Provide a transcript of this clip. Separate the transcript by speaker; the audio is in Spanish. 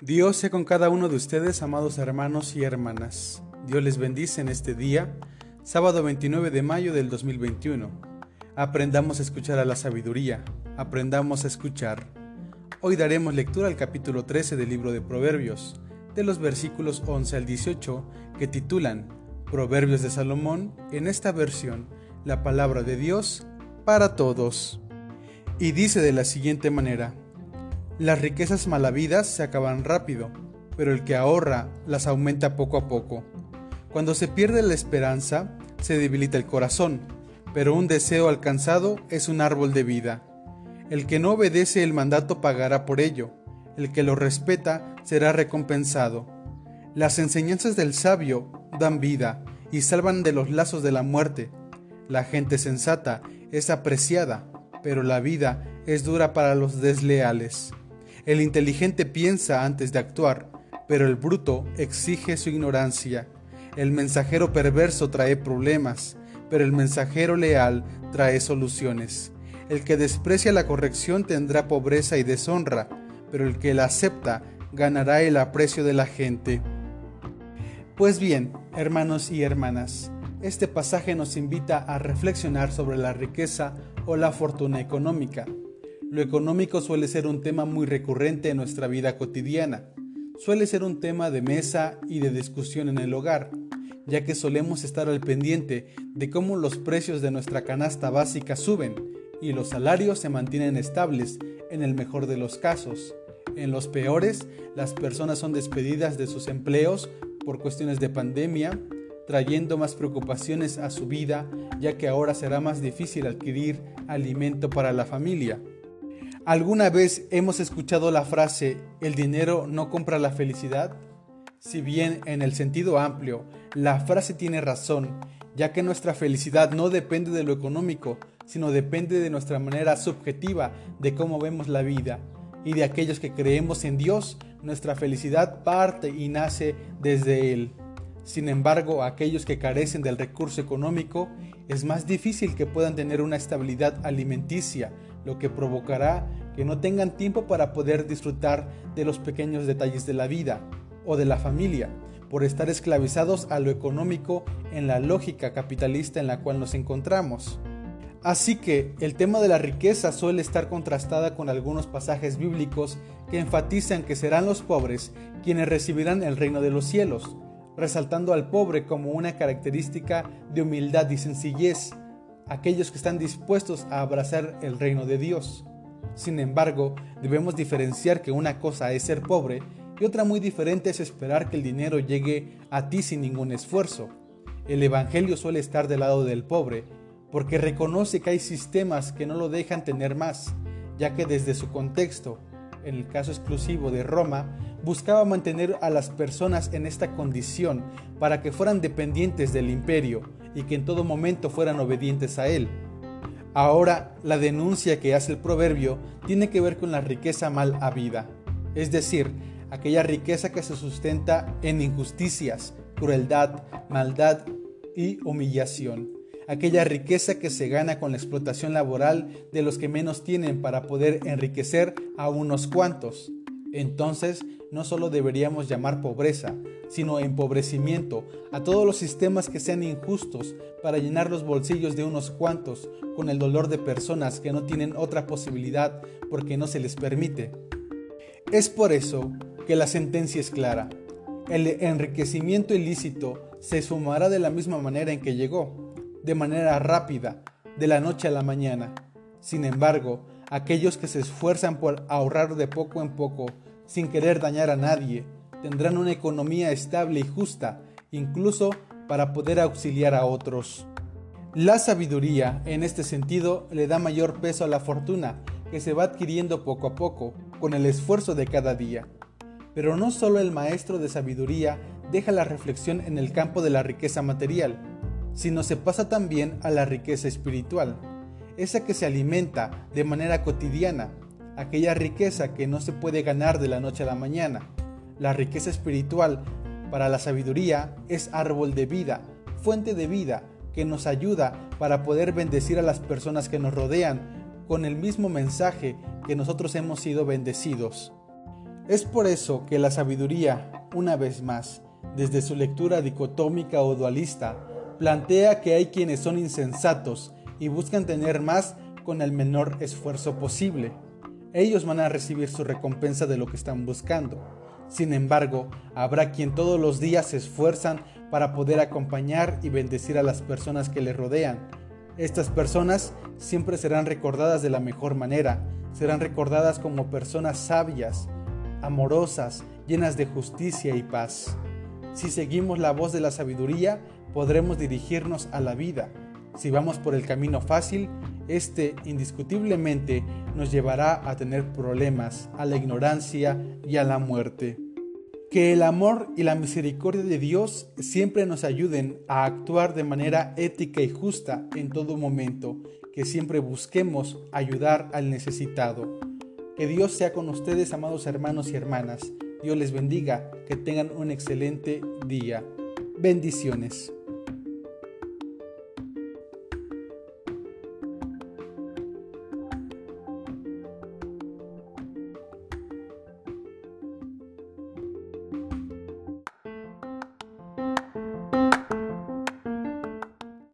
Speaker 1: Dios sea con cada uno de ustedes, amados hermanos y hermanas. Dios les bendice en este día, sábado 29 de mayo del 2021. Aprendamos a escuchar a la sabiduría, aprendamos a escuchar. Hoy daremos lectura al capítulo 13 del libro de Proverbios, de los versículos 11 al 18, que titulan Proverbios de Salomón, en esta versión, la palabra de Dios para todos. Y dice de la siguiente manera, las riquezas malavidas se acaban rápido, pero el que ahorra las aumenta poco a poco. Cuando se pierde la esperanza, se debilita el corazón, pero un deseo alcanzado es un árbol de vida. El que no obedece el mandato pagará por ello, el que lo respeta será recompensado. Las enseñanzas del sabio dan vida y salvan de los lazos de la muerte. La gente sensata es apreciada, pero la vida es dura para los desleales. El inteligente piensa antes de actuar, pero el bruto exige su ignorancia. El mensajero perverso trae problemas, pero el mensajero leal trae soluciones. El que desprecia la corrección tendrá pobreza y deshonra, pero el que la acepta ganará el aprecio de la gente. Pues bien, hermanos y hermanas, este pasaje nos invita a reflexionar sobre la riqueza o la fortuna económica. Lo económico suele ser un tema muy recurrente en nuestra vida cotidiana. Suele ser un tema de mesa y de discusión en el hogar, ya que solemos estar al pendiente de cómo los precios de nuestra canasta básica suben y los salarios se mantienen estables en el mejor de los casos. En los peores, las personas son despedidas de sus empleos por cuestiones de pandemia, trayendo más preocupaciones a su vida, ya que ahora será más difícil adquirir alimento para la familia. ¿Alguna vez hemos escuchado la frase el dinero no compra la felicidad? Si bien en el sentido amplio, la frase tiene razón, ya que nuestra felicidad no depende de lo económico, sino depende de nuestra manera subjetiva de cómo vemos la vida. Y de aquellos que creemos en Dios, nuestra felicidad parte y nace desde Él. Sin embargo, aquellos que carecen del recurso económico, es más difícil que puedan tener una estabilidad alimenticia, lo que provocará que no tengan tiempo para poder disfrutar de los pequeños detalles de la vida o de la familia, por estar esclavizados a lo económico en la lógica capitalista en la cual nos encontramos. Así que el tema de la riqueza suele estar contrastada con algunos pasajes bíblicos que enfatizan que serán los pobres quienes recibirán el reino de los cielos, resaltando al pobre como una característica de humildad y sencillez, aquellos que están dispuestos a abrazar el reino de Dios. Sin embargo, debemos diferenciar que una cosa es ser pobre y otra muy diferente es esperar que el dinero llegue a ti sin ningún esfuerzo. El Evangelio suele estar del lado del pobre, porque reconoce que hay sistemas que no lo dejan tener más, ya que desde su contexto, en el caso exclusivo de Roma, buscaba mantener a las personas en esta condición para que fueran dependientes del imperio y que en todo momento fueran obedientes a él. Ahora, la denuncia que hace el proverbio tiene que ver con la riqueza mal habida, es decir, aquella riqueza que se sustenta en injusticias, crueldad, maldad y humillación. Aquella riqueza que se gana con la explotación laboral de los que menos tienen para poder enriquecer a unos cuantos. Entonces, no solo deberíamos llamar pobreza, sino empobrecimiento a todos los sistemas que sean injustos para llenar los bolsillos de unos cuantos con el dolor de personas que no tienen otra posibilidad porque no se les permite. Es por eso que la sentencia es clara. El enriquecimiento ilícito se sumará de la misma manera en que llegó, de manera rápida, de la noche a la mañana. Sin embargo, aquellos que se esfuerzan por ahorrar de poco en poco, sin querer dañar a nadie, tendrán una economía estable y justa, incluso para poder auxiliar a otros. La sabiduría, en este sentido, le da mayor peso a la fortuna, que se va adquiriendo poco a poco, con el esfuerzo de cada día. Pero no solo el maestro de sabiduría deja la reflexión en el campo de la riqueza material, sino se pasa también a la riqueza espiritual, esa que se alimenta de manera cotidiana, aquella riqueza que no se puede ganar de la noche a la mañana. La riqueza espiritual para la sabiduría es árbol de vida, fuente de vida, que nos ayuda para poder bendecir a las personas que nos rodean con el mismo mensaje que nosotros hemos sido bendecidos. Es por eso que la sabiduría, una vez más, desde su lectura dicotómica o dualista, plantea que hay quienes son insensatos y buscan tener más con el menor esfuerzo posible. Ellos van a recibir su recompensa de lo que están buscando. Sin embargo, habrá quien todos los días se esfuerzan para poder acompañar y bendecir a las personas que le rodean. Estas personas siempre serán recordadas de la mejor manera, serán recordadas como personas sabias, amorosas, llenas de justicia y paz. Si seguimos la voz de la sabiduría, podremos dirigirnos a la vida. Si vamos por el camino fácil, este indiscutiblemente nos llevará a tener problemas, a la ignorancia y a la muerte. Que el amor y la misericordia de Dios siempre nos ayuden a actuar de manera ética y justa en todo momento, que siempre busquemos ayudar al necesitado. Que Dios sea con ustedes, amados hermanos y hermanas. Dios les bendiga, que tengan un excelente día. Bendiciones.